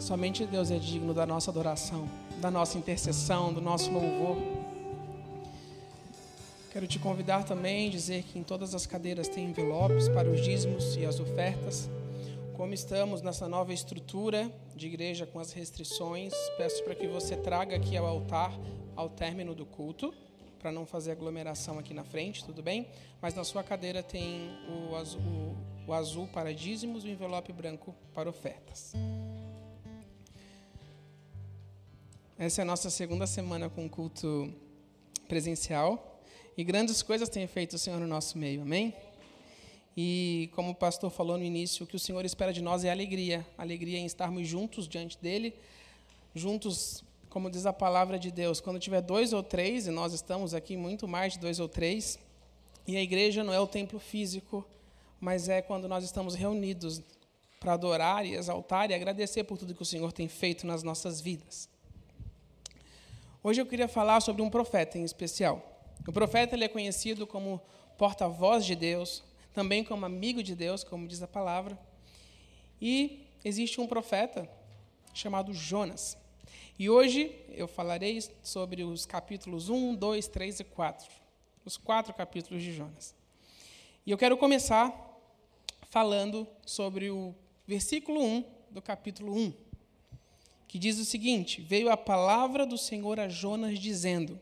Somente Deus é digno da nossa adoração, da nossa intercessão, do nosso louvor. Quero te convidar também, dizer que em todas as cadeiras tem envelopes para os dízimos e as ofertas. Como estamos nessa nova estrutura de igreja com as restrições, peço para que você traga aqui ao altar ao término do culto, para não fazer aglomeração aqui na frente, tudo bem? Mas na sua cadeira tem o azul, o, azul para dízimos e o envelope branco para ofertas. Essa é a nossa segunda semana com culto presencial e grandes coisas tem feito o Senhor no nosso meio, amém? E como o pastor falou no início, o que o Senhor espera de nós é alegria, alegria em estarmos juntos diante dele, juntos, como diz a palavra de Deus, quando tiver dois ou três, e nós estamos aqui muito mais de dois ou três, e a igreja não é o templo físico, mas é quando nós estamos reunidos para adorar e exaltar e agradecer por tudo que o Senhor tem feito nas nossas vidas. Hoje eu queria falar sobre um profeta em especial. O profeta ele é conhecido como porta-voz de Deus, também como amigo de Deus, como diz a palavra. E existe um profeta chamado Jonas. E hoje eu falarei sobre os capítulos 1, 2, 3 e 4. Os quatro capítulos de Jonas. E eu quero começar falando sobre o versículo 1 do capítulo 1, que diz o seguinte: Veio a palavra do Senhor a Jonas, dizendo: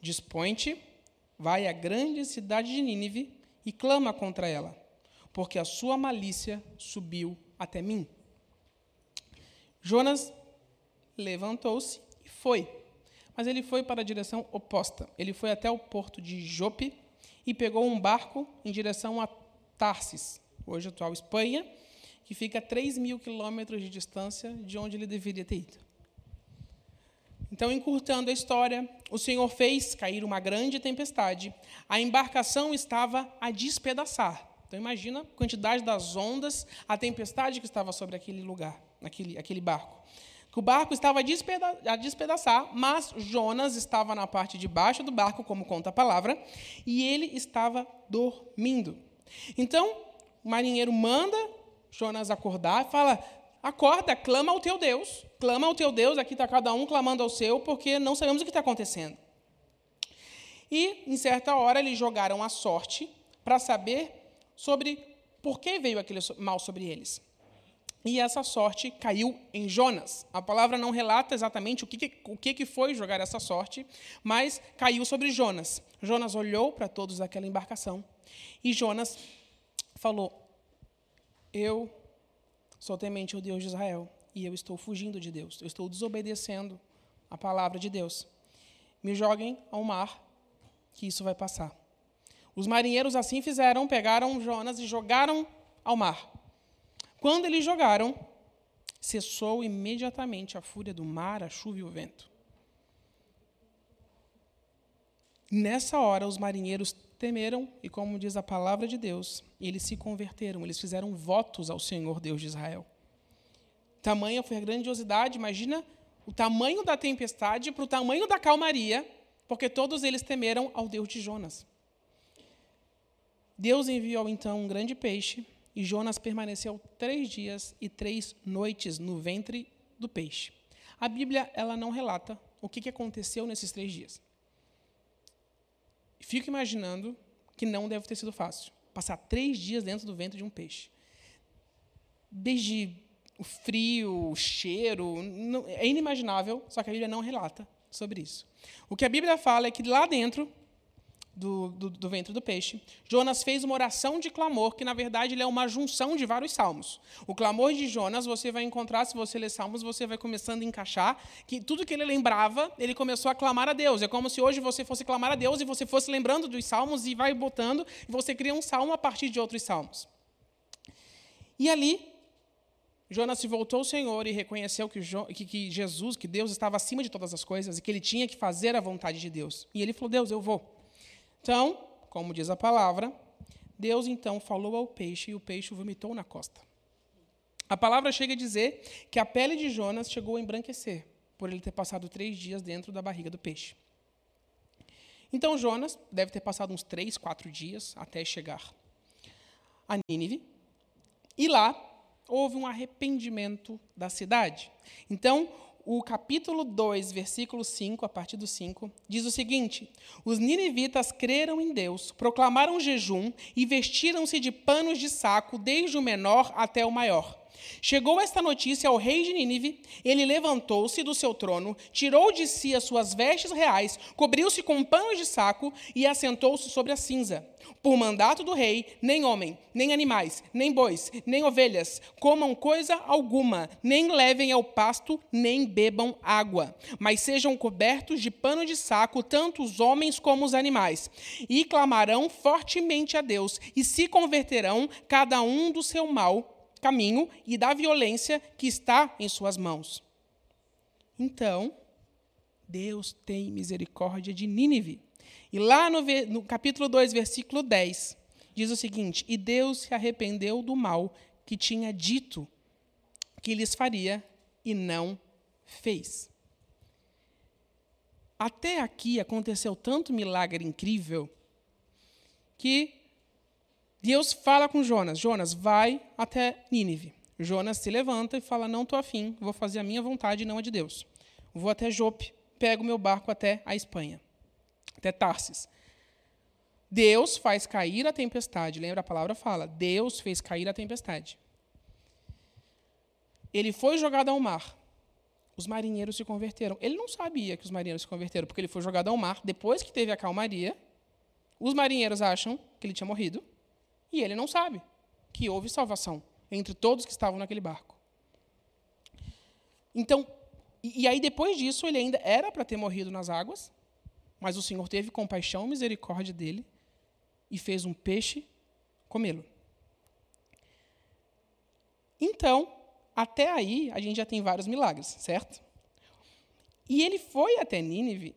Dispõe-te, vai à grande cidade de Nínive e clama contra ela, porque a sua malícia subiu até mim. Jonas levantou-se e foi, mas ele foi para a direção oposta. Ele foi até o porto de Jope e pegou um barco em direção a Tarsis, hoje atual Espanha, que fica a 3 mil quilômetros de distância de onde ele deveria ter ido. Então, encurtando a história, o Senhor fez cair uma grande tempestade. A embarcação estava a despedaçar. Então, imagina a quantidade das ondas, a tempestade que estava sobre aquele lugar, aquele, aquele barco. O barco estava a despedaçar, mas Jonas estava na parte de baixo do barco, como conta a palavra, e ele estava dormindo. Então, o marinheiro manda Jonas acordar fala: Acorda, clama ao teu Deus. Clama ao teu Deus, aqui está cada um clamando ao seu, porque não sabemos o que está acontecendo. E, em certa hora, eles jogaram a sorte para saber sobre por que veio aquele mal sobre eles. E essa sorte caiu em Jonas. A palavra não relata exatamente o que, o que foi jogar essa sorte, mas caiu sobre Jonas. Jonas olhou para todos daquela embarcação e Jonas falou: Eu Sou temente ao Deus de Israel e eu estou fugindo de Deus. Eu estou desobedecendo a palavra de Deus. Me joguem ao mar, que isso vai passar. Os marinheiros assim fizeram, pegaram Jonas e jogaram ao mar. Quando eles jogaram, cessou imediatamente a fúria do mar, a chuva e o vento. Nessa hora, os marinheiros temeram e, como diz a palavra de Deus, eles se converteram, eles fizeram votos ao Senhor Deus de Israel. Tamanha foi a grandiosidade, imagina o tamanho da tempestade para o tamanho da calmaria, porque todos eles temeram ao Deus de Jonas. Deus enviou então um grande peixe e Jonas permaneceu três dias e três noites no ventre do peixe. A Bíblia ela não relata o que aconteceu nesses três dias. Fico imaginando que não deve ter sido fácil. Passar três dias dentro do ventre de um peixe. Desde o frio, o cheiro, não, é inimaginável, só que a Bíblia não relata sobre isso. O que a Bíblia fala é que lá dentro do, do, do, ventre do peixe, Jonas fez uma oração de clamor, que na verdade é uma junção de vários salmos. O clamor de Jonas, você vai encontrar, se você ler salmos, você vai começando a encaixar, que tudo que ele lembrava, ele começou a clamar a Deus. É como se hoje você fosse clamar a Deus e você fosse lembrando dos salmos e vai botando, e você cria um salmo a partir de outros salmos. E ali, Jonas se voltou ao Senhor e reconheceu que, que, que Jesus, que Deus estava acima de todas as coisas e que ele tinha que fazer a vontade de Deus. E ele falou: Deus, eu vou. Então, como diz a palavra, Deus então falou ao peixe e o peixe vomitou na costa. A palavra chega a dizer que a pele de Jonas chegou a embranquecer, por ele ter passado três dias dentro da barriga do peixe. Então Jonas deve ter passado uns três, quatro dias até chegar a Nínive. E lá houve um arrependimento da cidade. Então, o capítulo 2, versículo 5, a partir do 5, diz o seguinte: Os ninivitas creram em Deus, proclamaram jejum e vestiram-se de panos de saco, desde o menor até o maior. Chegou esta notícia ao rei de Nínive, ele levantou-se do seu trono, tirou de si as suas vestes reais, cobriu-se com panos de saco e assentou-se sobre a cinza. Por mandato do rei, nem homem, nem animais, nem bois, nem ovelhas comam coisa alguma, nem levem ao pasto, nem bebam água, mas sejam cobertos de pano de saco tanto os homens como os animais, e clamarão fortemente a Deus, e se converterão cada um do seu mal caminho e da violência que está em suas mãos. Então, Deus tem misericórdia de Nínive. E lá no, no, capítulo 2, versículo 10, diz o seguinte: E Deus se arrependeu do mal que tinha dito que lhes faria e não fez. Até aqui aconteceu tanto milagre incrível que Deus fala com Jonas: Jonas, vai até Nínive. Jonas se levanta e fala: Não estou afim, vou fazer a minha vontade e não a de Deus. Vou até Jope, pego meu barco até a Espanha, até Tarsis. Deus faz cair a tempestade. Lembra a palavra fala: Deus fez cair a tempestade. Ele foi jogado ao mar. Os marinheiros se converteram. Ele não sabia que os marinheiros se converteram, porque ele foi jogado ao mar depois que teve a calmaria. Os marinheiros acham que ele tinha morrido. E ele não sabe que houve salvação entre todos que estavam naquele barco. Então, e, e aí depois disso, ele ainda era para ter morrido nas águas, mas o Senhor teve compaixão e misericórdia dele e fez um peixe comê-lo. Então, até aí, a gente já tem vários milagres, certo? E ele foi até Nínive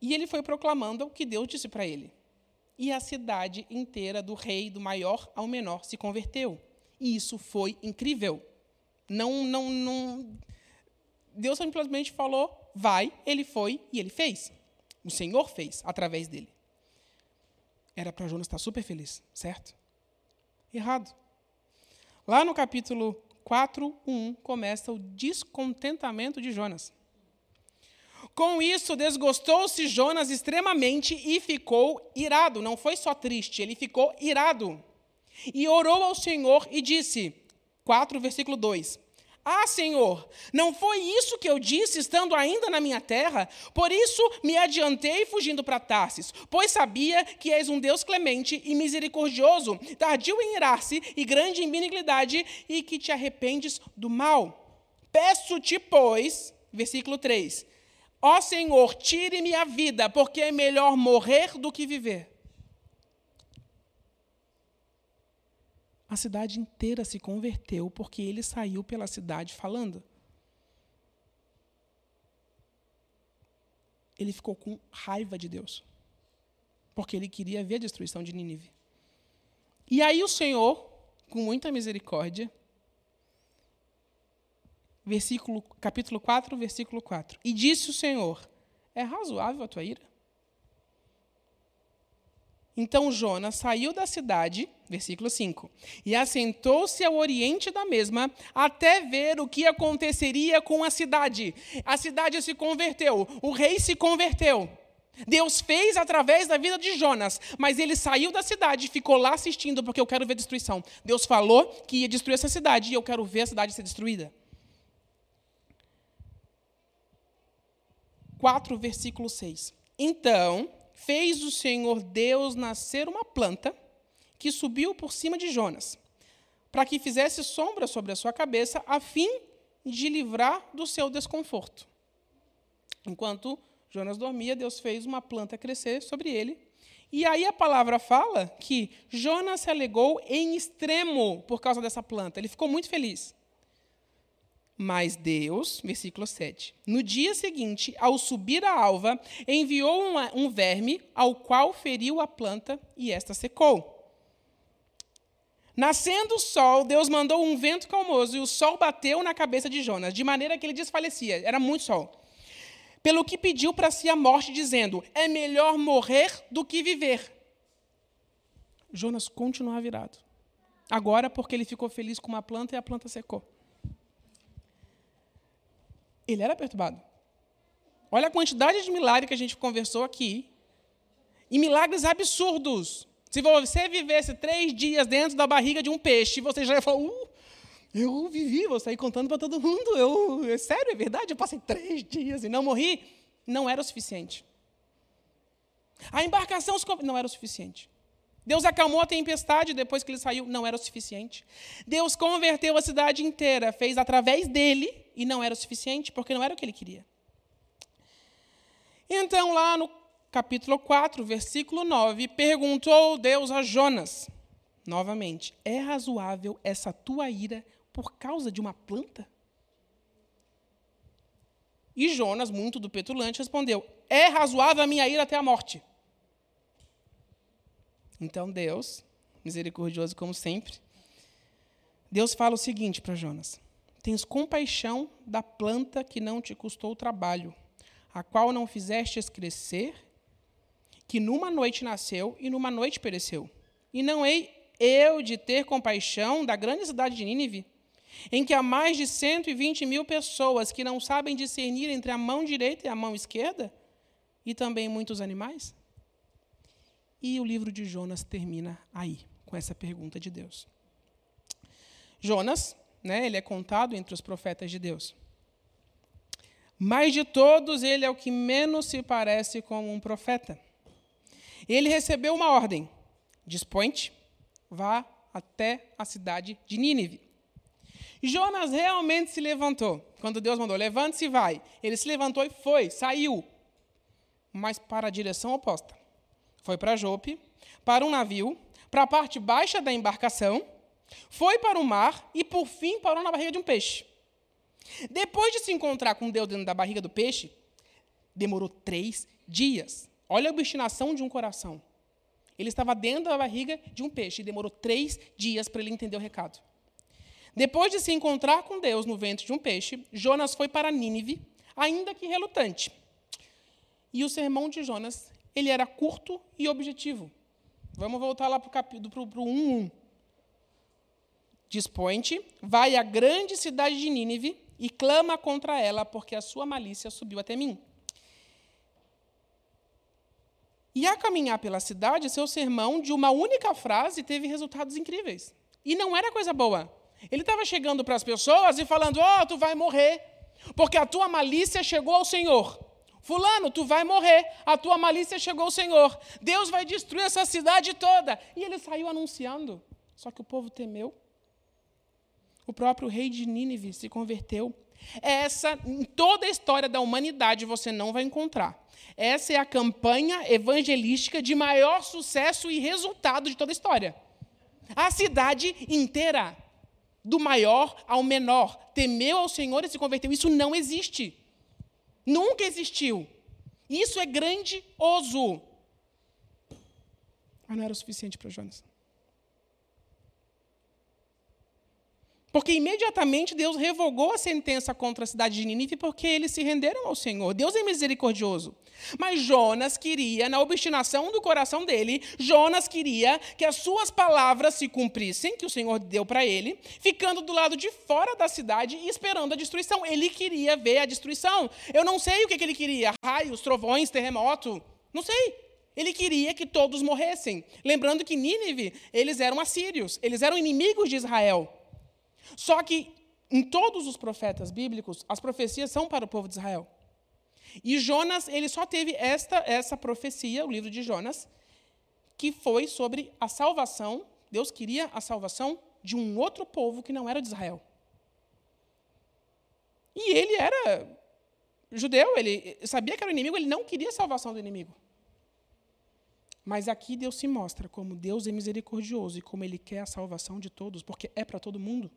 e ele foi proclamando o que Deus disse para ele e a cidade inteira, do rei, do maior ao menor, se converteu. E isso foi incrível. Não, não, não. Deus simplesmente falou, vai, ele foi e ele fez. O Senhor fez através dele. Era para Jonas estar super feliz, certo? Errado. Lá no capítulo 4, 1, começa o descontentamento de Jonas. Com isso, desgostou-se Jonas extremamente e ficou irado. Não foi só triste, ele ficou irado. E orou ao Senhor e disse, 4, versículo 2: Ah, Senhor, não foi isso que eu disse estando ainda na minha terra? Por isso me adiantei fugindo para Tarsis, pois sabia que és um Deus clemente e misericordioso, tardio em irar-se e grande em benignidade, e que te arrependes do mal. Peço-te, pois, versículo 3, Ó Senhor, tire-me a vida, porque é melhor morrer do que viver. A cidade inteira se converteu porque ele saiu pela cidade falando. Ele ficou com raiva de Deus, porque ele queria ver a destruição de Nínive. E aí o Senhor, com muita misericórdia, versículo, capítulo 4, versículo 4. E disse o Senhor: É razoável a tua ira? Então Jonas saiu da cidade, versículo 5, e assentou-se ao oriente da mesma, até ver o que aconteceria com a cidade. A cidade se converteu, o rei se converteu. Deus fez através da vida de Jonas, mas ele saiu da cidade e ficou lá assistindo, porque eu quero ver destruição. Deus falou que ia destruir essa cidade e eu quero ver a cidade ser destruída. 4, versículo 6. Então fez o Senhor Deus nascer uma planta que subiu por cima de Jonas, para que fizesse sombra sobre a sua cabeça, a fim de livrar do seu desconforto. Enquanto Jonas dormia, Deus fez uma planta crescer sobre ele. E aí a palavra fala que Jonas se alegou em extremo por causa dessa planta. Ele ficou muito feliz. Mas Deus, versículo 7, no dia seguinte, ao subir a alva, enviou um, verme, ao qual feriu a planta, e esta secou. Nascendo o sol, Deus mandou um vento calmoso, e o sol bateu na cabeça de Jonas, de maneira que ele desfalecia. Era muito sol. Pelo que pediu para si a morte, dizendo: É melhor morrer do que viver. Jonas continuava virado. Agora, porque ele ficou feliz com uma planta e a planta secou. Ele era perturbado. Olha a quantidade de milagres que a gente conversou aqui. E milagres absurdos. Se você vivesse três dias dentro da barriga de um peixe, você já ia falar: uh, eu vivi, vou sair contando para todo mundo. Eu, é sério, é verdade, eu passei três dias e não morri. Não era o suficiente. A embarcação não era o suficiente. Deus acalmou a tempestade depois que ele saiu, não era o suficiente. Deus converteu a cidade inteira, fez através dele, e não era o suficiente, porque não era o que ele queria. Então, lá no capítulo 4, versículo 9, perguntou Deus a Jonas, novamente: É razoável essa tua ira por causa de uma planta? E Jonas, muito do petulante, respondeu: É razoável a minha ira até a morte. Então Deus, misericordioso como sempre, Deus fala o seguinte para Jonas: Tens compaixão da planta que não te custou trabalho, a qual não fizestes crescer, que numa noite nasceu e numa noite pereceu. E não hei eu de ter compaixão da grande cidade de Nínive, em que há mais de 120 mil pessoas que não sabem discernir entre a mão direita e a mão esquerda, e também muitos animais? E o livro de Jonas termina aí, com essa pergunta de Deus. Jonas, né, ele é contado entre os profetas de Deus. Mas de todos, ele é o que menos se parece com um profeta. Ele recebeu uma ordem: dispõe-te, vá até a cidade de Nínive. Jonas realmente se levantou. Quando Deus mandou, levante-se e vai. Ele se levantou e foi, saiu. Mas para a direção oposta. Foi para Jope, para um navio, para a parte baixa da embarcação, foi para o mar e, por fim, parou na barriga de um peixe. Depois de se encontrar com Deus dentro da barriga do peixe, demorou três dias. Olha a obstinação de um coração. Ele estava dentro da barriga de um peixe e demorou três dias para ele entender o recado. Depois de se encontrar com Deus no ventre de um peixe, Jonas foi para Nínive, ainda que relutante. E o sermão de Jonas ele era curto e objetivo. Vamos voltar lá para o capítulo 1.1. Dispõe-te, vai à grande cidade de Nínive e clama contra ela, porque a sua malícia subiu até mim. E a caminhar pela cidade, seu sermão, de uma única frase, teve resultados incríveis. E não era coisa boa. Ele estava chegando para as pessoas e falando: Ó, oh, tu vai morrer, porque a tua malícia chegou ao Senhor. Fulano, tu vai morrer, a tua malícia chegou ao Senhor, Deus vai destruir essa cidade toda. E ele saiu anunciando. Só que o povo temeu. O próprio rei de Nínive se converteu. Essa, em toda a história da humanidade, você não vai encontrar. Essa é a campanha evangelística de maior sucesso e resultado de toda a história. A cidade inteira, do maior ao menor, temeu ao Senhor e se converteu. Isso não existe. Nunca existiu. Isso é grandioso. Mas não era o suficiente para Jonas. Porque imediatamente Deus revogou a sentença contra a cidade de Nínive porque eles se renderam ao Senhor. Deus é misericordioso. Mas Jonas queria, na obstinação do coração dele, Jonas queria que as suas palavras se cumprissem, que o Senhor deu para ele, ficando do lado de fora da cidade e esperando a destruição. Ele queria ver a destruição. Eu não sei o que ele queria: raios, trovões, terremoto. Não sei. Ele queria que todos morressem. Lembrando que Nínive, eles eram assírios, eles eram inimigos de Israel. Só que em todos os profetas bíblicos, as profecias são para o povo de Israel. E Jonas, ele só teve esta essa profecia, o livro de Jonas, que foi sobre a salvação. Deus queria a salvação de um outro povo que não era de Israel. E ele era judeu, ele sabia que era o inimigo, ele não queria a salvação do inimigo. Mas aqui Deus se mostra como Deus é misericordioso e como ele quer a salvação de todos, porque é para todo mundo.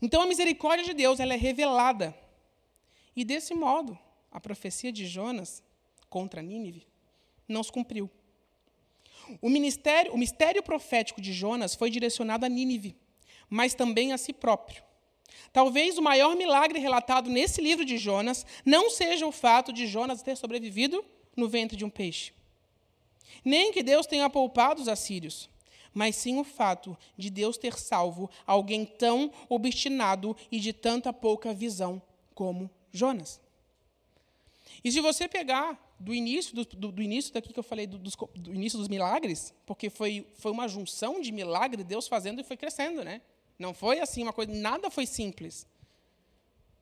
Então a misericórdia de Deus ela é revelada. E desse modo, a profecia de Jonas contra Nínive não se cumpriu. O, ministério, o mistério profético de Jonas foi direcionado a Nínive, mas também a si próprio. Talvez o maior milagre relatado nesse livro de Jonas não seja o fato de Jonas ter sobrevivido no ventre de um peixe. Nem que Deus tenha poupado os assírios, mas sim o fato de Deus ter salvo alguém tão obstinado e de tanta pouca visão como Jonas. E se você pegar do início, do, do, do início daqui que eu falei, do, do, início dos milagres, porque foi, foi uma junção de milagre, Deus fazendo e foi crescendo, né? Não foi assim uma coisa, nada foi simples.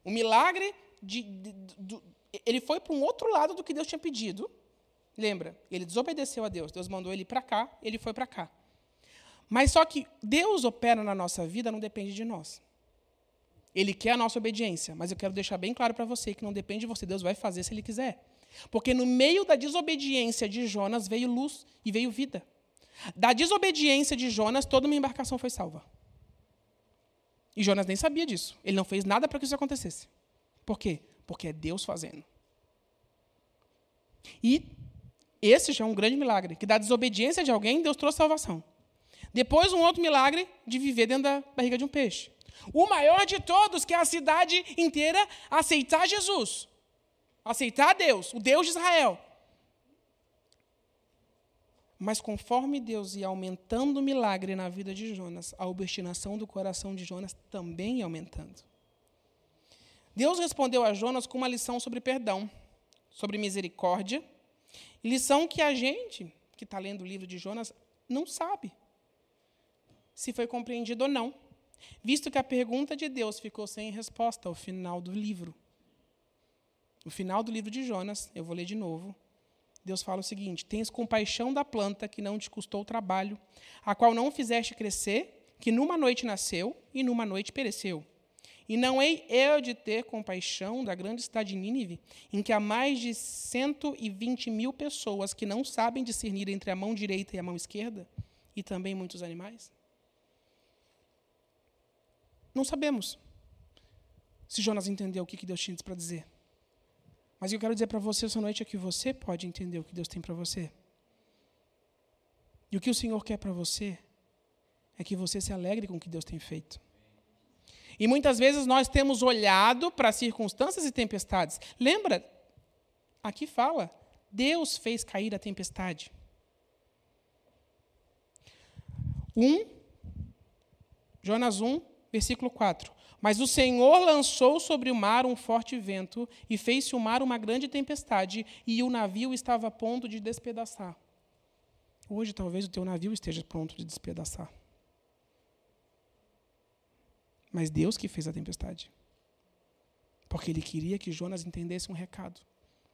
O milagre, de, de, de ele foi para um outro lado do que Deus tinha pedido. Lembra? Ele desobedeceu a Deus. Deus mandou ele para cá, ele foi para cá. Mas só que Deus opera na nossa vida não depende de nós. Ele quer a nossa obediência, mas eu quero deixar bem claro para você que não depende de você, Deus vai fazer se ele quiser. Porque no meio da desobediência de Jonas veio luz e veio vida. Da desobediência de Jonas, toda uma embarcação foi salva. E Jonas nem sabia disso. Ele não fez nada para que isso acontecesse. Por quê? Porque é Deus fazendo. E esse já é um grande milagre, que da desobediência de alguém, Deus trouxe salvação. Depois, um outro milagre de viver dentro da barriga de um peixe. O maior de todos, que é a cidade inteira aceitar Jesus, aceitar Deus, o Deus de Israel. Mas conforme Deus ia aumentando o milagre na vida de Jonas, a obstinação do coração de Jonas também ia aumentando. Deus respondeu a Jonas com uma lição sobre perdão, sobre misericórdia, lição que a gente, que está lendo o livro de Jonas, não sabe se foi compreendido ou não visto que a pergunta de Deus ficou sem resposta ao final do livro. No final do livro de Jonas, eu vou ler de novo. Deus fala o seguinte: Tens compaixão da planta que não te custou trabalho, a qual não fizeste crescer, que numa noite nasceu e numa noite pereceu. E não hei eu de ter compaixão da grande cidade de Nínive, em que há mais de 120 mil pessoas que não sabem discernir entre a mão direita e a mão esquerda, e também muitos animais? Não sabemos se Jonas entendeu o que Deus tinha para dizer. Mas eu quero dizer para você essa noite é que você pode entender o que Deus tem para você. E o que o Senhor quer para você é que você se alegre com o que Deus tem feito. E muitas vezes nós temos olhado para circunstâncias e tempestades. Lembra? Aqui fala: Deus fez cair a tempestade. Um, Jonas 1, Versículo 4. Mas o Senhor lançou sobre o mar um forte vento, e fez-se o mar uma grande tempestade, e o navio estava a ponto de despedaçar. Hoje, talvez o teu navio esteja pronto de despedaçar. Mas Deus que fez a tempestade. Porque Ele queria que Jonas entendesse um recado.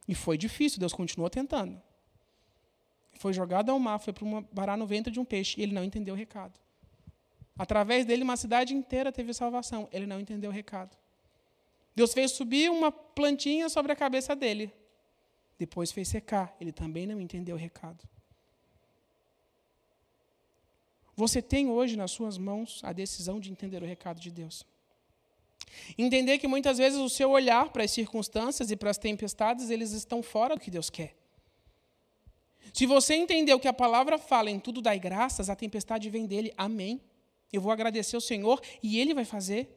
E foi difícil, Deus continuou tentando. Foi jogado ao mar, foi para parar no ventre de um peixe, e ele não entendeu o recado. Através dele, uma cidade inteira teve salvação. Ele não entendeu o recado. Deus fez subir uma plantinha sobre a cabeça dele. Depois fez secar. Ele também não entendeu o recado. Você tem hoje nas suas mãos a decisão de entender o recado de Deus. Entender que muitas vezes o seu olhar para as circunstâncias e para as tempestades, eles estão fora do que Deus quer. Se você entender o que a palavra fala em tudo dai graças, a tempestade vem dele. Amém. Eu vou agradecer ao Senhor e Ele vai fazer.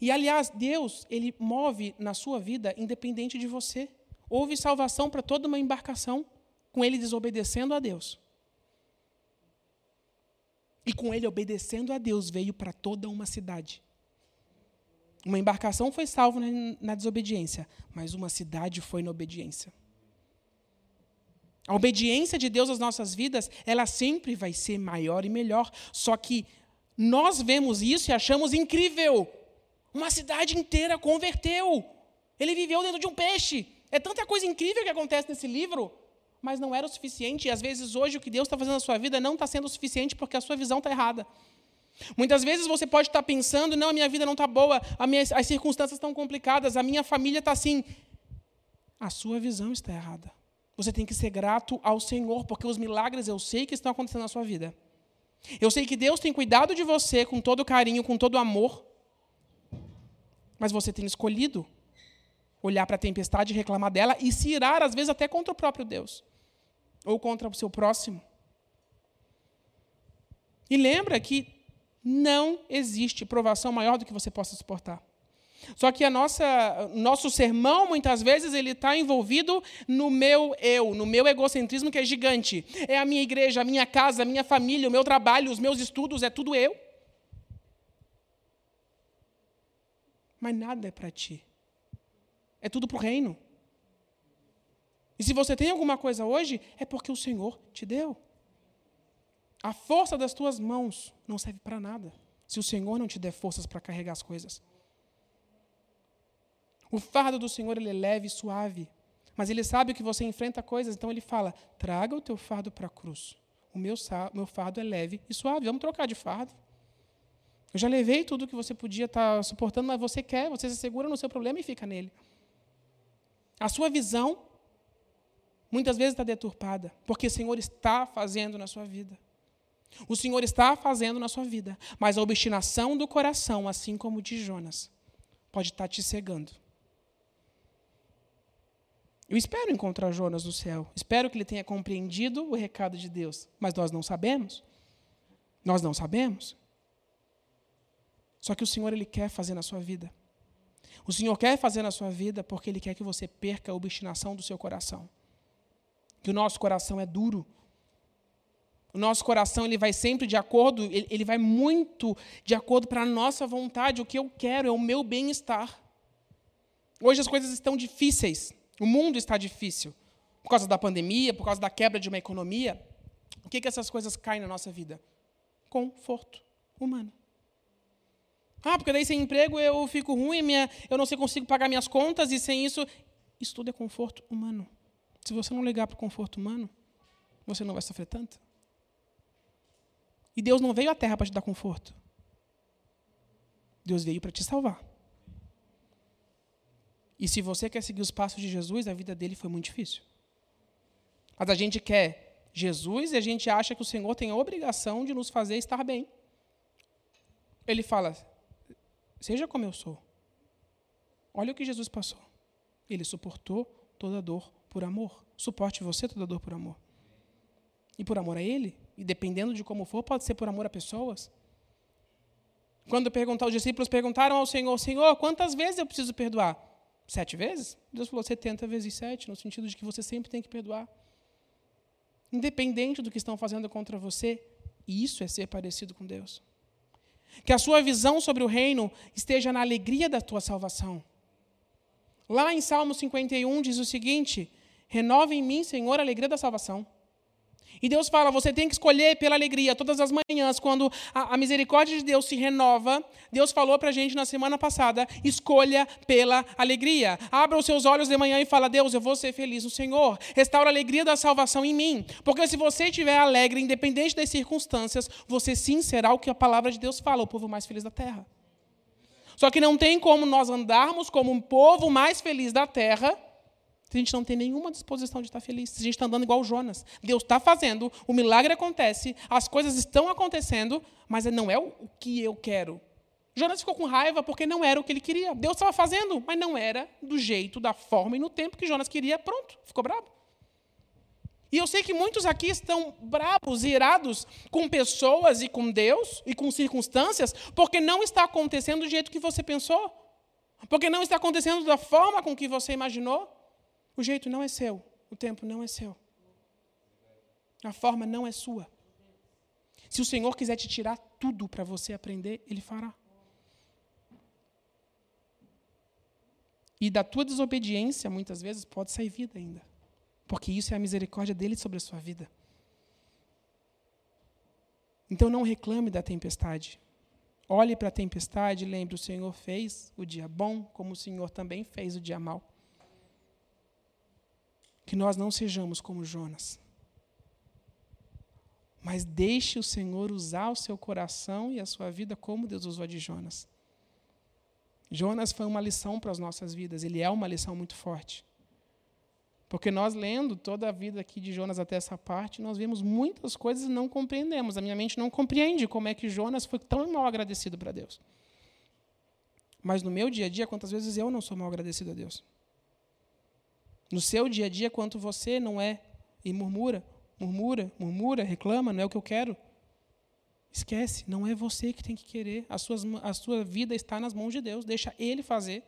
E, aliás, Deus, Ele move na sua vida independente de você. Houve salvação para toda uma embarcação com ele desobedecendo a Deus. E com ele obedecendo a Deus veio para toda uma cidade. Uma embarcação foi salva na, desobediência, mas uma cidade foi na obediência. A obediência de Deus às nossas vidas, ela sempre vai ser maior e melhor. Só que nós vemos isso e achamos incrível. Uma cidade inteira converteu. Ele viveu dentro de um peixe. É tanta coisa incrível que acontece nesse livro, mas não era o suficiente. E às vezes hoje o que Deus está fazendo na sua vida não está sendo o suficiente porque a sua visão está errada. Muitas vezes você pode estar pensando, não, a minha vida não está boa, minha, as circunstâncias estão complicadas, a minha família está assim. A sua visão está errada. Você tem que ser grato ao Senhor, porque os milagres eu sei que estão acontecendo na sua vida. Eu sei que Deus tem cuidado de você com todo carinho, com todo amor. Mas você tem escolhido olhar para a tempestade e reclamar dela e se irar, às vezes, até contra o próprio Deus ou contra o seu próximo. E lembra que não existe provação maior do que você possa suportar. Só que a nossa, nosso sermão, muitas vezes, ele está envolvido no meu eu, no meu egocentrismo que é gigante. É a minha igreja, a minha casa, a minha família, o meu trabalho, os meus estudos, é tudo eu. Mas nada é para ti. É tudo para o reino. E se você tem alguma coisa hoje, é porque o Senhor te deu. A força das tuas mãos não serve para nada se o Senhor não te der forças para carregar as coisas. O fardo do Senhor ele é leve e suave, mas ele sabe que você enfrenta coisas, então ele fala: traga o teu fardo para a cruz. O meu, meu fardo é leve e suave. Vamos trocar de fardo. Eu já levei tudo que você podia estar tá suportando, mas você quer, você se segura no seu problema e fica nele. A sua visão muitas vezes está deturpada, porque o Senhor está fazendo na sua vida. O Senhor está fazendo na sua vida, mas a obstinação do coração, assim como de Jonas, pode estar tá te cegando. Eu espero encontrar Jonas no céu. Espero que ele tenha compreendido o recado de Deus. Mas nós não sabemos. Nós não sabemos. Só que o Senhor ele quer fazer na sua vida. O Senhor quer fazer na sua vida porque ele quer que você perca a obstinação do seu coração. Que o nosso coração é duro. O nosso coração ele vai sempre de acordo, ele, ele vai muito de acordo para a nossa vontade. O que eu quero é o meu bem-estar. Hoje as coisas estão difíceis. O mundo está difícil. Por causa da pandemia, por causa da quebra de uma economia. O que, que essas coisas caem na nossa vida? Conforto humano. Ah, porque daí sem emprego eu fico ruim, minha, eu não sei consigo pagar minhas contas e sem isso. Isso tudo é conforto humano. Se você não ligar para o conforto humano, você não vai sofrer tanto. E Deus não veio à terra para te dar conforto. Deus veio para te salvar. E se você quer seguir os passos de Jesus, a vida dele foi muito difícil. Mas a gente quer Jesus e a gente acha que o Senhor tem a obrigação de nos fazer estar bem. Ele fala: Seja como eu sou. Olha o que Jesus passou. Ele suportou toda dor por amor. Suporte você toda dor por amor. E por amor a Ele, e dependendo de como for, pode ser por amor a pessoas. Quando perguntar, os discípulos perguntaram ao Senhor: Senhor, quantas vezes eu preciso perdoar? Sete vezes? Deus falou 70 vezes sete, no sentido de que você sempre tem que perdoar. Independente do que estão fazendo contra você, isso é ser parecido com Deus. Que a sua visão sobre o reino esteja na alegria da tua salvação. Lá em Salmo 51 diz o seguinte: Renova em mim, Senhor, a alegria da salvação. E Deus fala: você tem que escolher pela alegria todas as manhãs, quando a, a misericórdia de Deus se renova. Deus falou para a gente na semana passada: escolha pela alegria. Abra os seus olhos de manhã e fala: Deus, eu vou ser feliz no Senhor. Restaura a alegria da salvação em mim. Porque se você estiver alegre, independente das circunstâncias, você sim será o que a palavra de Deus fala: o povo mais feliz da terra. Só que não tem como nós andarmos como um povo mais feliz da terra se a gente não tem nenhuma disposição de estar feliz, se a gente está andando igual Jonas. Deus está fazendo, o milagre acontece, as coisas estão acontecendo, mas não é o que eu quero. Jonas ficou com raiva porque não era o que ele queria. Deus estava fazendo, mas não era do jeito, da forma e no tempo que Jonas queria. Pronto, ficou bravo. E eu sei que muitos aqui estão bravos, irados com pessoas e com Deus e com circunstâncias, porque não está acontecendo do jeito que você pensou, porque não está acontecendo da forma com que você imaginou. O jeito não é seu, o tempo não é seu. A forma não é sua. Se o Senhor quiser te tirar tudo para você aprender, Ele fará. E da tua desobediência, muitas vezes, pode sair vida ainda. Porque isso é a misericórdia dele sobre a sua vida. Então não reclame da tempestade. Olhe para a tempestade e lembre: o Senhor fez o dia bom, como o Senhor também fez o dia mau que nós não sejamos como Jonas. Mas deixe o Senhor usar o seu coração e a sua vida como Deus usou a de Jonas. Jonas foi uma lição para as nossas vidas, ele é uma lição muito forte. Porque nós, lendo toda a vida aqui de Jonas até essa parte, nós vemos muitas coisas e não compreendemos. A minha mente não compreende como é que Jonas foi tão mal agradecido para Deus. Mas no meu dia a dia, quantas vezes eu não sou mal agradecido a Deus? No seu dia a dia quanto você não é e murmura, murmura, murmura, reclama, não é o que eu quero. Esquece, não é você que tem que querer. A, suas, a sua vida está nas mãos de Deus. Deixa Ele fazer.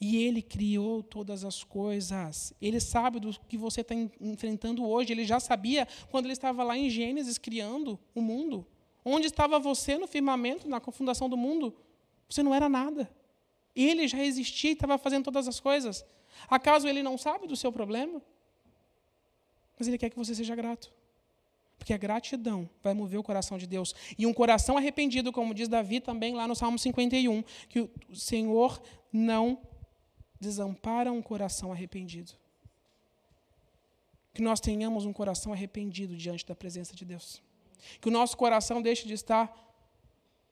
E Ele criou todas as coisas. Ele sabe do que você está enfrentando hoje. Ele já sabia quando ele estava lá em Gênesis criando o mundo. Onde estava você no firmamento, na fundação do mundo? Você não era nada. Ele já existia e estava fazendo todas as coisas. Acaso ele não sabe do seu problema? Mas ele quer que você seja grato. Porque a gratidão vai mover o coração de Deus. E um coração arrependido, como diz Davi também lá no Salmo 51, que o Senhor não desampara um coração arrependido. Que nós tenhamos um coração arrependido diante da presença de Deus. Que o nosso coração deixe de estar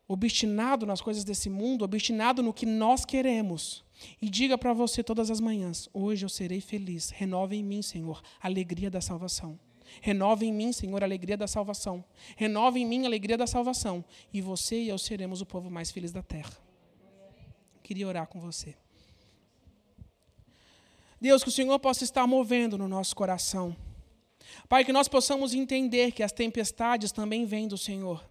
obstinado nas coisas desse mundo, obstinado no que nós queremos. E diga para você todas as manhãs: hoje eu serei feliz. Renova em mim, Senhor, a alegria da salvação. Renova em mim, Senhor, a alegria da salvação. Renova em mim a alegria da salvação. E você e eu seremos o povo mais feliz da terra. Queria orar com você. Deus, que o Senhor possa estar movendo no nosso coração. Pai, que nós possamos entender que as tempestades também vêm do Senhor.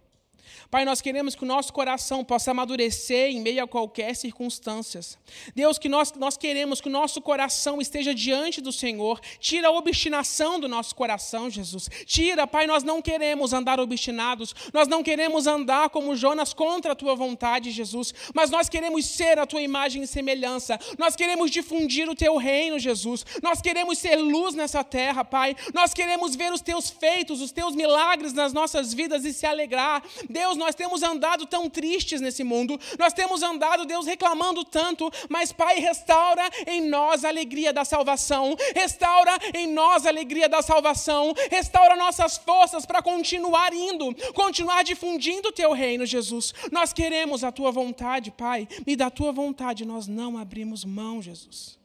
Pai, nós queremos que o nosso coração possa amadurecer em meio a qualquer circunstâncias. Deus, que nós, nós queremos que o nosso coração esteja diante do Senhor. Tira a obstinação do nosso coração, Jesus. Tira, Pai, nós não queremos andar obstinados. Nós não queremos andar como Jonas contra a tua vontade, Jesus. Mas nós queremos ser a tua imagem e semelhança. Nós queremos difundir o teu reino, Jesus. Nós queremos ser luz nessa terra, Pai. Nós queremos ver os teus feitos, os teus milagres nas nossas vidas e se alegrar. Deus, nós temos andado tão tristes nesse mundo, nós temos andado, Deus, reclamando tanto, mas, Pai, restaura em nós a alegria da salvação, restaura em nós a alegria da salvação, restaura nossas forças para continuar indo, continuar difundindo o Teu reino, Jesus. Nós queremos a Tua vontade, Pai, e da Tua vontade nós não abrimos mão, Jesus.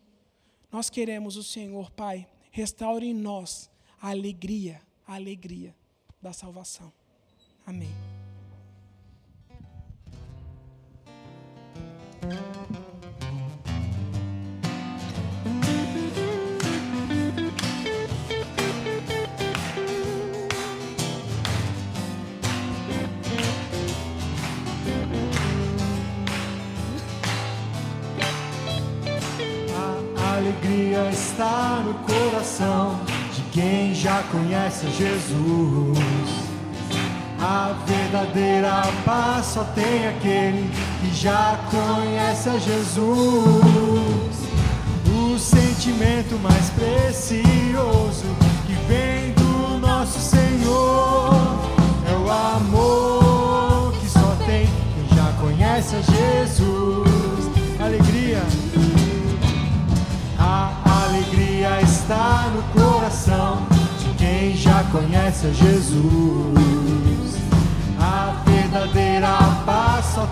Nós queremos o Senhor, Pai, restaure em nós a alegria, a alegria da salvação. Amém. A alegria está no coração de quem já conhece Jesus. A verdadeira paz só tem aquele que já conhece a Jesus. O sentimento mais precioso que vem do nosso Senhor é o amor que só tem quem já conhece a Jesus. Alegria. A alegria está no coração de quem já conhece a Jesus. A verdadeira paz só